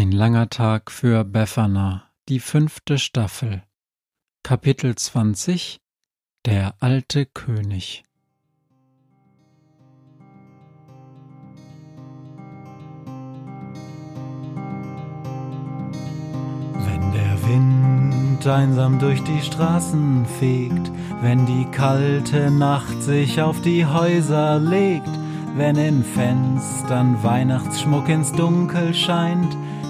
Ein langer Tag für Befana, die fünfte Staffel. Kapitel 20 Der alte König. Wenn der Wind einsam durch die Straßen fegt, wenn die kalte Nacht sich auf die Häuser legt, wenn in Fenstern Weihnachtsschmuck ins Dunkel scheint,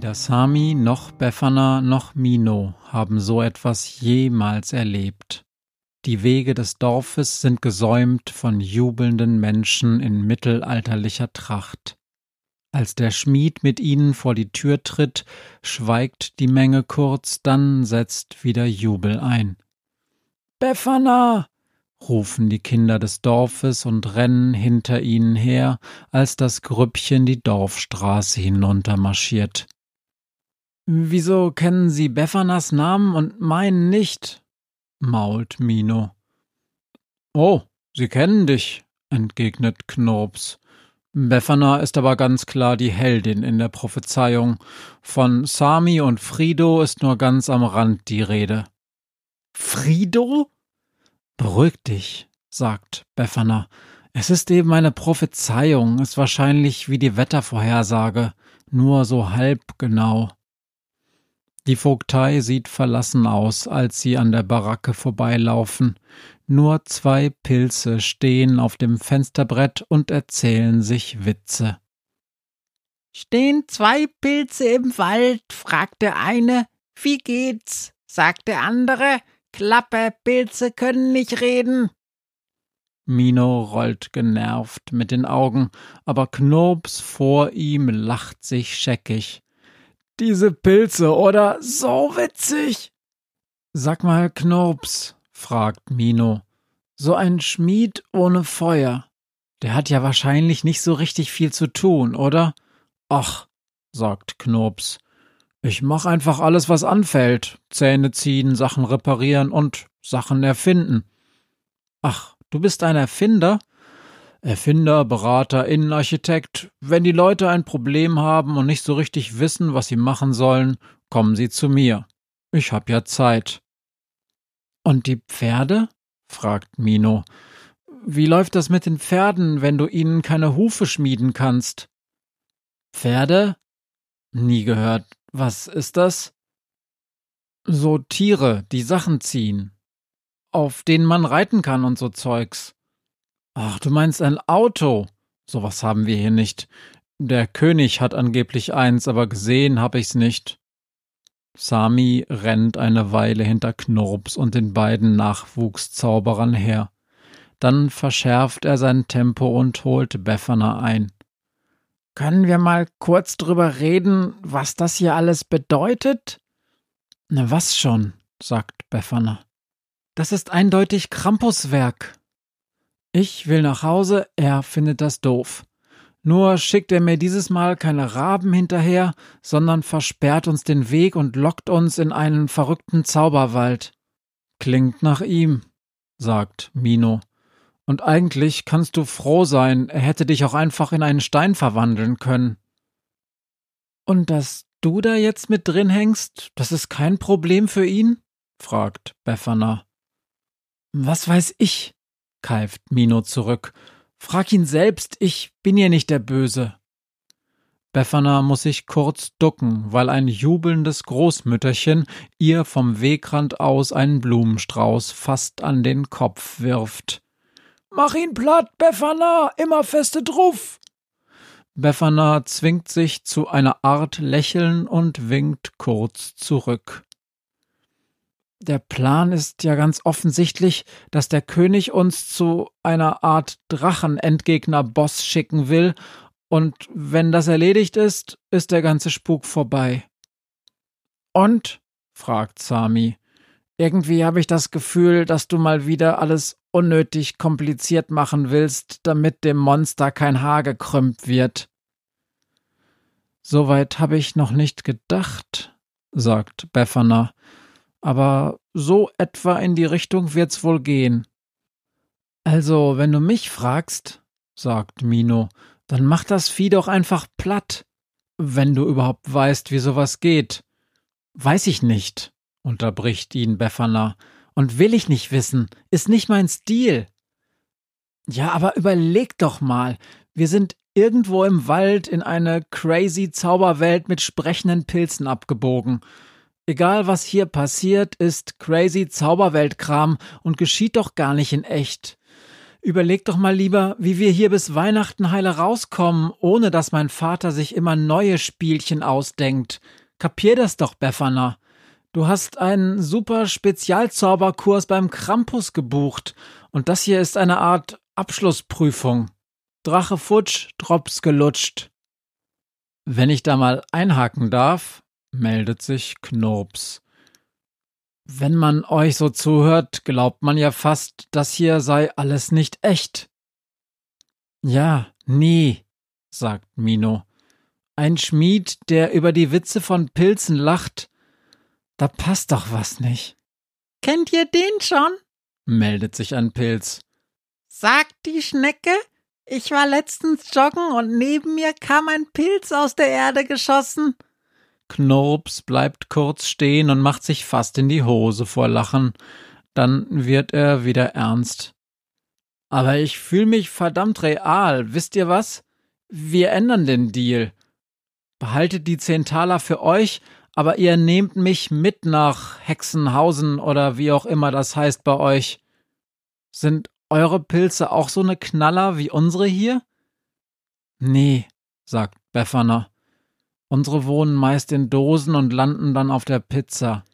Weder Sami noch Befana noch Mino haben so etwas jemals erlebt. Die Wege des Dorfes sind gesäumt von jubelnden Menschen in mittelalterlicher Tracht. Als der Schmied mit ihnen vor die Tür tritt, schweigt die Menge kurz, dann setzt wieder Jubel ein. Befana! rufen die Kinder des Dorfes und rennen hinter ihnen her, als das Grüppchen die Dorfstraße hinuntermarschiert. Wieso kennen Sie Befanas Namen und meinen nicht? mault Mino. Oh, sie kennen dich, entgegnet Knurps. Befana ist aber ganz klar die Heldin in der Prophezeiung. Von Sami und Frido ist nur ganz am Rand die Rede. Frido? Beruhig dich, sagt Befana. Es ist eben eine Prophezeiung, ist wahrscheinlich wie die Wettervorhersage, nur so halb genau. Die Vogtei sieht verlassen aus, als sie an der Baracke vorbeilaufen. Nur zwei Pilze stehen auf dem Fensterbrett und erzählen sich Witze. Stehen zwei Pilze im Wald? fragt der eine. Wie geht's? sagt der andere. Klappe, Pilze können nicht reden. Mino rollt genervt mit den Augen, aber Knurps vor ihm lacht sich scheckig. Diese Pilze, oder? So witzig. Sag mal, Knurps, fragt Mino. So ein Schmied ohne Feuer. Der hat ja wahrscheinlich nicht so richtig viel zu tun, oder? Ach, sagt Knurps. Ich mach einfach alles, was anfällt. Zähne ziehen, Sachen reparieren und Sachen erfinden. Ach, du bist ein Erfinder? Erfinder, Berater, Innenarchitekt. Wenn die Leute ein Problem haben und nicht so richtig wissen, was sie machen sollen, kommen sie zu mir. Ich hab ja Zeit. Und die Pferde? fragt Mino. Wie läuft das mit den Pferden, wenn du ihnen keine Hufe schmieden kannst? Pferde? Nie gehört. Was ist das? So Tiere, die Sachen ziehen. Auf denen man reiten kann und so Zeugs. Ach, du meinst ein Auto? Sowas haben wir hier nicht. Der König hat angeblich eins, aber gesehen hab ich's nicht. Sami rennt eine Weile hinter Knurps und den beiden Nachwuchszauberern her. Dann verschärft er sein Tempo und holt Befana ein. Können wir mal kurz drüber reden, was das hier alles bedeutet? Na, was schon, sagt Befana. Das ist eindeutig Krampuswerk. Ich will nach Hause, er findet das doof. Nur schickt er mir dieses Mal keine Raben hinterher, sondern versperrt uns den Weg und lockt uns in einen verrückten Zauberwald. Klingt nach ihm, sagt Mino. Und eigentlich kannst du froh sein, er hätte dich auch einfach in einen Stein verwandeln können. Und dass du da jetzt mit drin hängst, das ist kein Problem für ihn? fragt Befana. Was weiß ich, keift Mino zurück. Frag ihn selbst, ich bin ja nicht der Böse. Befana muss sich kurz ducken, weil ein jubelndes Großmütterchen ihr vom Wegrand aus einen Blumenstrauß fast an den Kopf wirft. Mach ihn platt, Befana, immer feste drauf! Befana zwingt sich zu einer Art Lächeln und winkt kurz zurück. Der Plan ist ja ganz offensichtlich, dass der König uns zu einer Art Drachenendgegner-Boss schicken will und wenn das erledigt ist, ist der ganze Spuk vorbei. Und? fragt Sami. Irgendwie habe ich das Gefühl, dass du mal wieder alles unnötig kompliziert machen willst, damit dem Monster kein Haar gekrümmt wird. Soweit habe ich noch nicht gedacht, sagt Befana, aber so etwa in die Richtung wird's wohl gehen. Also, wenn du mich fragst, sagt Mino, dann mach das Vieh doch einfach platt. Wenn du überhaupt weißt, wie sowas geht. Weiß ich nicht, unterbricht ihn Befana. Und will ich nicht wissen, ist nicht mein Stil. Ja, aber überleg doch mal. Wir sind irgendwo im Wald in eine crazy Zauberwelt mit sprechenden Pilzen abgebogen. Egal was hier passiert, ist crazy Zauberweltkram und geschieht doch gar nicht in echt. Überleg doch mal lieber, wie wir hier bis Weihnachten heile rauskommen, ohne dass mein Vater sich immer neue Spielchen ausdenkt. Kapier das doch, Befana. Du hast einen super Spezialzauberkurs beim Krampus gebucht, und das hier ist eine Art Abschlussprüfung. Drache futsch, Drops gelutscht. Wenn ich da mal einhaken darf, meldet sich Knurps. Wenn man euch so zuhört, glaubt man ja fast, das hier sei alles nicht echt. Ja, nie, sagt Mino. Ein Schmied, der über die Witze von Pilzen lacht, da passt doch was nicht. Kennt ihr den schon? meldet sich ein Pilz. Sagt die Schnecke, ich war letztens joggen und neben mir kam ein Pilz aus der Erde geschossen. Knurps bleibt kurz stehen und macht sich fast in die Hose vor Lachen. Dann wird er wieder ernst. Aber ich fühle mich verdammt real. Wisst ihr was? Wir ändern den Deal. Behaltet die zehn Taler für euch, aber ihr nehmt mich mit nach Hexenhausen oder wie auch immer das heißt bei euch. Sind eure Pilze auch so ne Knaller wie unsere hier? Nee, sagt Befana. Unsere wohnen meist in Dosen und landen dann auf der Pizza.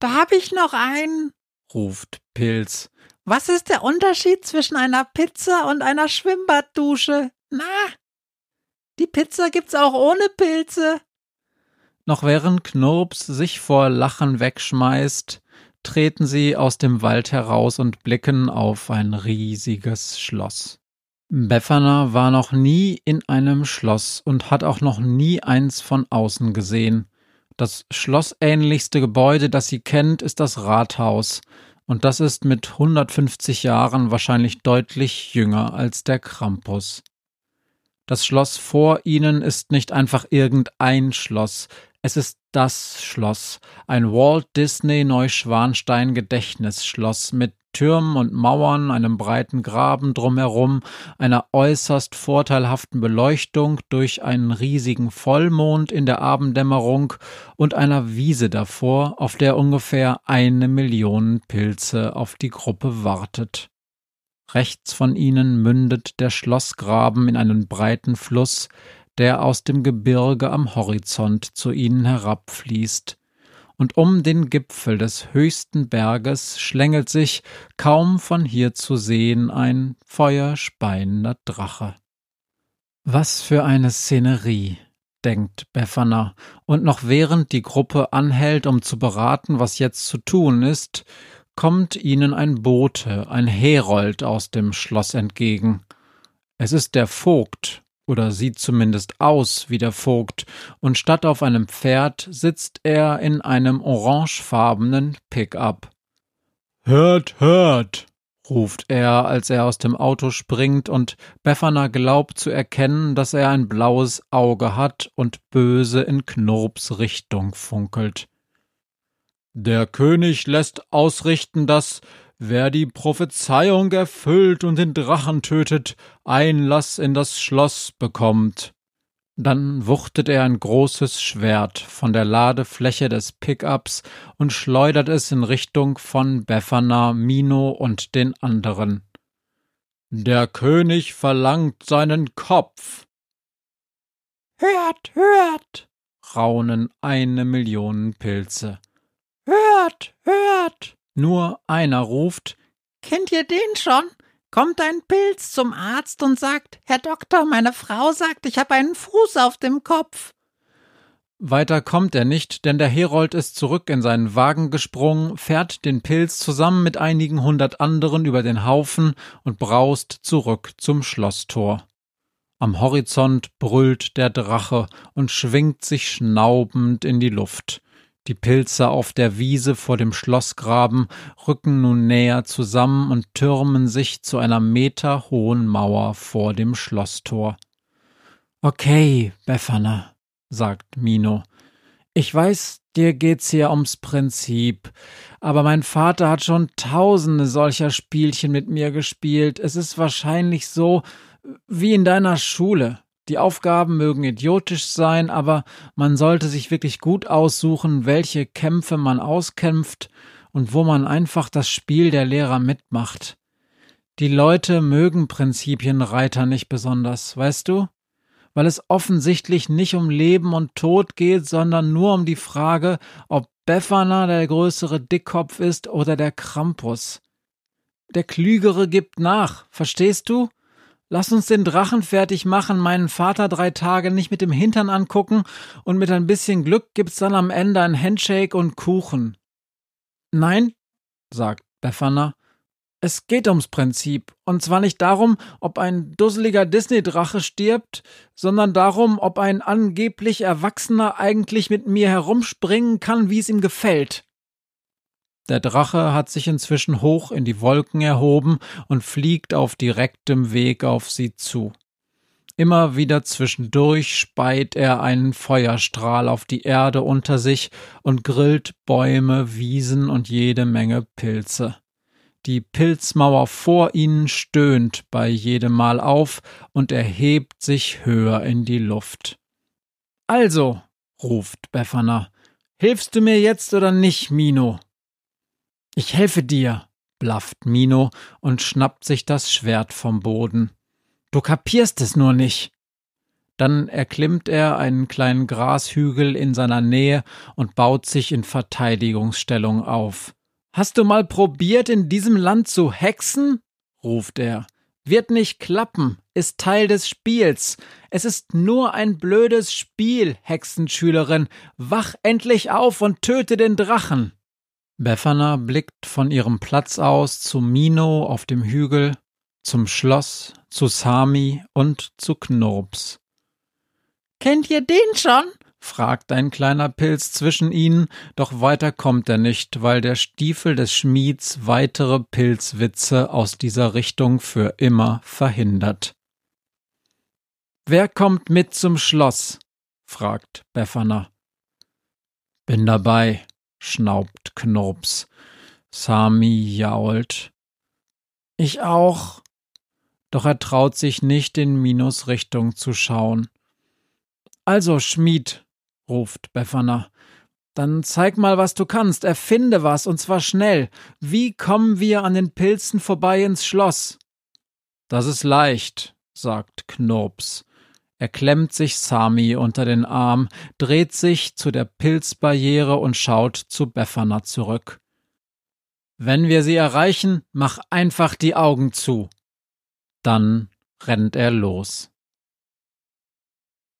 Da hab ich noch einen, ruft Pilz. Was ist der Unterschied zwischen einer Pizza und einer Schwimmbaddusche? Na? Die Pizza gibt's auch ohne Pilze. Noch während Knurps sich vor Lachen wegschmeißt, treten sie aus dem Wald heraus und blicken auf ein riesiges Schloss. Befana war noch nie in einem Schloss und hat auch noch nie eins von außen gesehen. Das schlossähnlichste Gebäude, das sie kennt, ist das Rathaus, und das ist mit 150 Jahren wahrscheinlich deutlich jünger als der Krampus. Das Schloss vor ihnen ist nicht einfach irgendein Schloss, es ist das Schloss, ein Walt Disney Neuschwanstein Gedächtnisschloss mit Türmen und Mauern, einem breiten Graben drumherum, einer äußerst vorteilhaften Beleuchtung durch einen riesigen Vollmond in der Abenddämmerung und einer Wiese davor, auf der ungefähr eine Million Pilze auf die Gruppe wartet. Rechts von ihnen mündet der Schlossgraben in einen breiten Fluss, der aus dem Gebirge am Horizont zu ihnen herabfließt, und um den Gipfel des höchsten Berges schlängelt sich, kaum von hier zu sehen, ein feuerspeiender Drache. Was für eine Szenerie, denkt Befana, und noch während die Gruppe anhält, um zu beraten, was jetzt zu tun ist, kommt ihnen ein Bote, ein Herold aus dem Schloss entgegen. Es ist der Vogt, oder sieht zumindest aus wie der Vogt, und statt auf einem Pferd sitzt er in einem orangefarbenen Pickup. Hört, hört, ruft er, als er aus dem Auto springt und Befana glaubt zu erkennen, dass er ein blaues Auge hat und böse in Knurps Richtung funkelt. Der König lässt ausrichten, dass Wer die Prophezeiung erfüllt und den Drachen tötet, Einlass in das Schloss bekommt. Dann wuchtet er ein großes Schwert von der Ladefläche des Pickups und schleudert es in Richtung von Befana, Mino und den anderen. Der König verlangt seinen Kopf. Hört, hört, raunen eine Million Pilze. Hört, hört. Nur einer ruft Kennt ihr den schon? Kommt ein Pilz zum Arzt und sagt Herr Doktor, meine Frau sagt, ich habe einen Fuß auf dem Kopf. Weiter kommt er nicht, denn der Herold ist zurück in seinen Wagen gesprungen, fährt den Pilz zusammen mit einigen hundert anderen über den Haufen und braust zurück zum Schlosstor. Am Horizont brüllt der Drache und schwingt sich schnaubend in die Luft. Die Pilze auf der Wiese vor dem Schlossgraben rücken nun näher zusammen und türmen sich zu einer meterhohen Mauer vor dem Schlosstor. Okay, Befana, sagt Mino. Ich weiß, dir geht's hier ums Prinzip, aber mein Vater hat schon tausende solcher Spielchen mit mir gespielt. Es ist wahrscheinlich so wie in deiner Schule. Die Aufgaben mögen idiotisch sein, aber man sollte sich wirklich gut aussuchen, welche Kämpfe man auskämpft und wo man einfach das Spiel der Lehrer mitmacht. Die Leute mögen Prinzipienreiter nicht besonders, weißt du? Weil es offensichtlich nicht um Leben und Tod geht, sondern nur um die Frage, ob Befana der größere Dickkopf ist oder der Krampus. Der Klügere gibt nach, verstehst du? Lass uns den Drachen fertig machen, meinen Vater drei Tage nicht mit dem Hintern angucken und mit ein bisschen Glück gibt's dann am Ende ein Handshake und Kuchen. Nein, sagt Befana, es geht ums Prinzip. Und zwar nicht darum, ob ein dusseliger Disney-Drache stirbt, sondern darum, ob ein angeblich Erwachsener eigentlich mit mir herumspringen kann, wie es ihm gefällt. Der Drache hat sich inzwischen hoch in die Wolken erhoben und fliegt auf direktem Weg auf sie zu. Immer wieder zwischendurch speit er einen Feuerstrahl auf die Erde unter sich und grillt Bäume, Wiesen und jede Menge Pilze. Die Pilzmauer vor ihnen stöhnt bei jedem Mal auf und erhebt sich höher in die Luft. Also, ruft Befana, hilfst du mir jetzt oder nicht, Mino? Ich helfe dir, blafft Mino und schnappt sich das Schwert vom Boden. Du kapierst es nur nicht. Dann erklimmt er einen kleinen Grashügel in seiner Nähe und baut sich in Verteidigungsstellung auf. Hast du mal probiert, in diesem Land zu hexen? ruft er. Wird nicht klappen, ist Teil des Spiels. Es ist nur ein blödes Spiel, Hexenschülerin. Wach endlich auf und töte den Drachen. Befana blickt von ihrem Platz aus zu Mino auf dem Hügel, zum Schloss, zu Sami und zu Knurps. Kennt ihr den schon? fragt ein kleiner Pilz zwischen ihnen, doch weiter kommt er nicht, weil der Stiefel des Schmieds weitere Pilzwitze aus dieser Richtung für immer verhindert. Wer kommt mit zum Schloss? fragt Befana. Bin dabei, schnaubt Knurps. Sami jault. Ich auch. Doch er traut sich nicht in Minos Richtung zu schauen. Also, Schmied, ruft Befana, dann zeig mal, was du kannst, erfinde was, und zwar schnell. Wie kommen wir an den Pilzen vorbei ins Schloss? Das ist leicht, sagt Knurps. Er klemmt sich Sami unter den Arm, dreht sich zu der Pilzbarriere und schaut zu Befana zurück. Wenn wir sie erreichen, mach einfach die Augen zu. Dann rennt er los.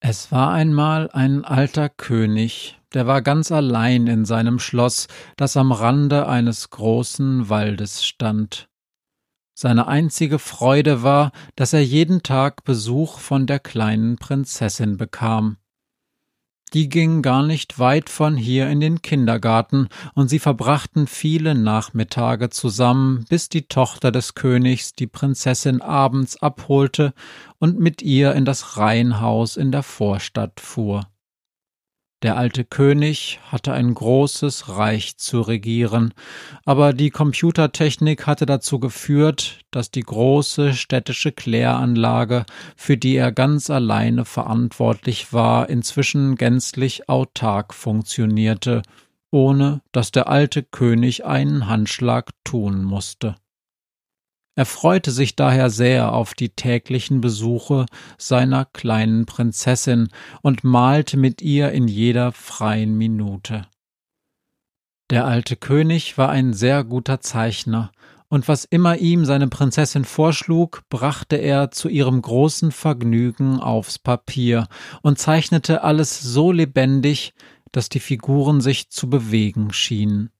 Es war einmal ein alter König, der war ganz allein in seinem Schloss, das am Rande eines großen Waldes stand. Seine einzige Freude war, dass er jeden Tag Besuch von der kleinen Prinzessin bekam. Die ging gar nicht weit von hier in den Kindergarten, und sie verbrachten viele Nachmittage zusammen, bis die Tochter des Königs die Prinzessin abends abholte und mit ihr in das Reihenhaus in der Vorstadt fuhr. Der alte König hatte ein großes Reich zu regieren, aber die Computertechnik hatte dazu geführt, dass die große städtische Kläranlage, für die er ganz alleine verantwortlich war, inzwischen gänzlich autark funktionierte, ohne dass der alte König einen Handschlag tun musste. Er freute sich daher sehr auf die täglichen Besuche seiner kleinen Prinzessin und malte mit ihr in jeder freien Minute. Der alte König war ein sehr guter Zeichner, und was immer ihm seine Prinzessin vorschlug, brachte er zu ihrem großen Vergnügen aufs Papier und zeichnete alles so lebendig, dass die Figuren sich zu bewegen schienen.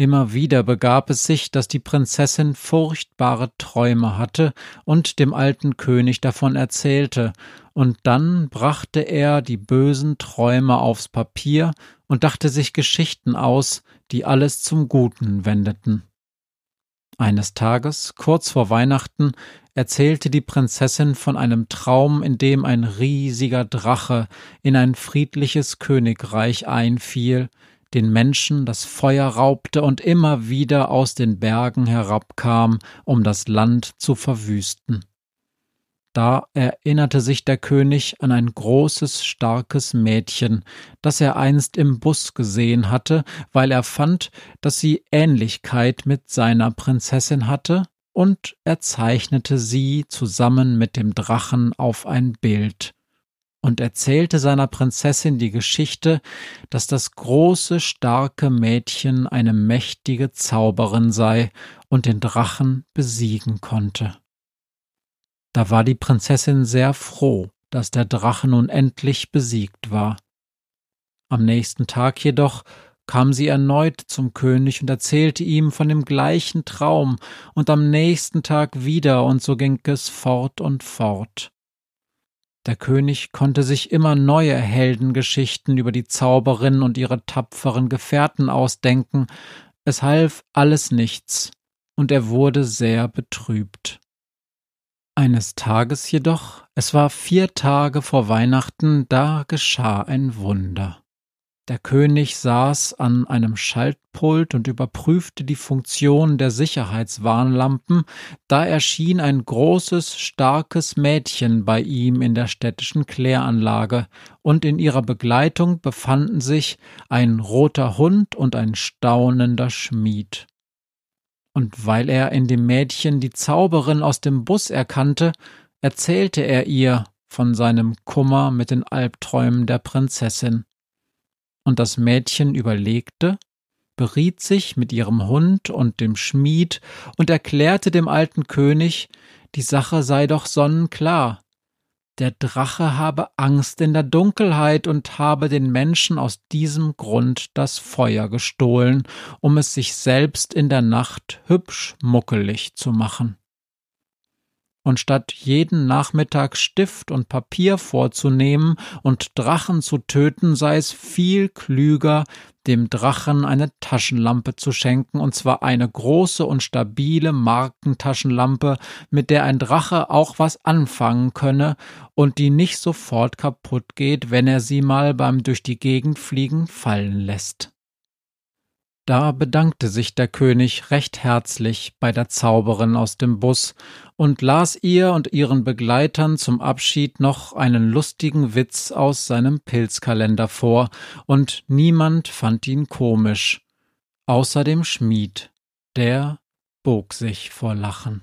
Immer wieder begab es sich, dass die Prinzessin furchtbare Träume hatte und dem alten König davon erzählte, und dann brachte er die bösen Träume aufs Papier und dachte sich Geschichten aus, die alles zum Guten wendeten. Eines Tages, kurz vor Weihnachten, erzählte die Prinzessin von einem Traum, in dem ein riesiger Drache in ein friedliches Königreich einfiel, den Menschen das Feuer raubte und immer wieder aus den Bergen herabkam, um das Land zu verwüsten. Da erinnerte sich der König an ein großes, starkes Mädchen, das er einst im Bus gesehen hatte, weil er fand, dass sie Ähnlichkeit mit seiner Prinzessin hatte, und er zeichnete sie zusammen mit dem Drachen auf ein Bild und erzählte seiner Prinzessin die Geschichte, dass das große, starke Mädchen eine mächtige Zauberin sei und den Drachen besiegen konnte. Da war die Prinzessin sehr froh, dass der Drache nun endlich besiegt war. Am nächsten Tag jedoch kam sie erneut zum König und erzählte ihm von dem gleichen Traum, und am nächsten Tag wieder, und so ging es fort und fort. Der König konnte sich immer neue Heldengeschichten über die Zauberin und ihre tapferen Gefährten ausdenken, es half alles nichts, und er wurde sehr betrübt. Eines Tages jedoch, es war vier Tage vor Weihnachten, da geschah ein Wunder. Der König saß an einem Schaltpult und überprüfte die Funktion der Sicherheitswarnlampen, da erschien ein großes, starkes Mädchen bei ihm in der städtischen Kläranlage, und in ihrer Begleitung befanden sich ein roter Hund und ein staunender Schmied. Und weil er in dem Mädchen die Zauberin aus dem Bus erkannte, erzählte er ihr von seinem Kummer mit den Albträumen der Prinzessin und das Mädchen überlegte, beriet sich mit ihrem Hund und dem Schmied und erklärte dem alten König, die Sache sei doch sonnenklar. Der Drache habe Angst in der Dunkelheit und habe den Menschen aus diesem Grund das Feuer gestohlen, um es sich selbst in der Nacht hübsch muckelig zu machen und statt jeden Nachmittag Stift und Papier vorzunehmen und Drachen zu töten, sei es viel klüger, dem Drachen eine Taschenlampe zu schenken, und zwar eine große und stabile Markentaschenlampe, mit der ein Drache auch was anfangen könne und die nicht sofort kaputt geht, wenn er sie mal beim durch die Gegend fliegen fallen lässt. Da bedankte sich der König recht herzlich bei der Zauberin aus dem Bus und las ihr und ihren Begleitern zum Abschied noch einen lustigen Witz aus seinem Pilzkalender vor, und niemand fand ihn komisch, außer dem Schmied, der bog sich vor Lachen.